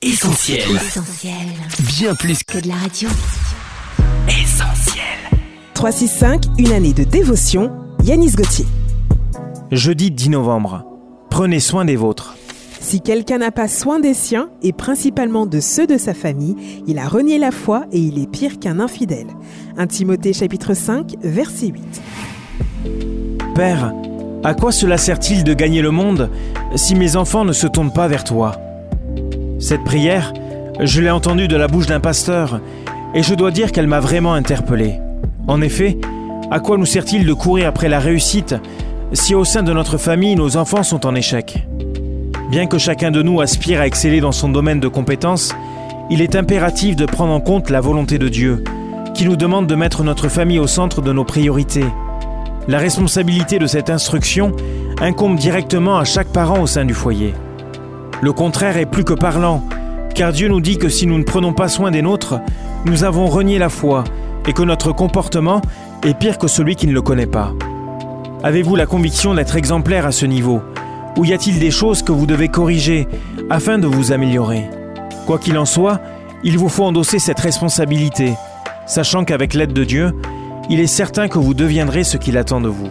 Essentiel. Essentiel. Bien plus Que de la radio. qu'essentiel. 365, une année de dévotion. Yanis Gauthier. Jeudi 10 novembre. Prenez soin des vôtres. Si quelqu'un n'a pas soin des siens, et principalement de ceux de sa famille, il a renié la foi et il est pire qu'un infidèle. 1 Timothée chapitre 5, verset 8. Père, à quoi cela sert-il de gagner le monde si mes enfants ne se tournent pas vers toi? Cette prière, je l'ai entendue de la bouche d'un pasteur et je dois dire qu'elle m'a vraiment interpellé. En effet, à quoi nous sert-il de courir après la réussite si au sein de notre famille nos enfants sont en échec? Bien que chacun de nous aspire à exceller dans son domaine de compétences, il est impératif de prendre en compte la volonté de Dieu, qui nous demande de mettre notre famille au centre de nos priorités. La responsabilité de cette instruction incombe directement à chaque parent au sein du foyer. Le contraire est plus que parlant, car Dieu nous dit que si nous ne prenons pas soin des nôtres, nous avons renié la foi et que notre comportement est pire que celui qui ne le connaît pas. Avez-vous la conviction d'être exemplaire à ce niveau? Ou y a-t-il des choses que vous devez corriger afin de vous améliorer? Quoi qu'il en soit, il vous faut endosser cette responsabilité, sachant qu'avec l'aide de Dieu, il est certain que vous deviendrez ce qu'il attend de vous.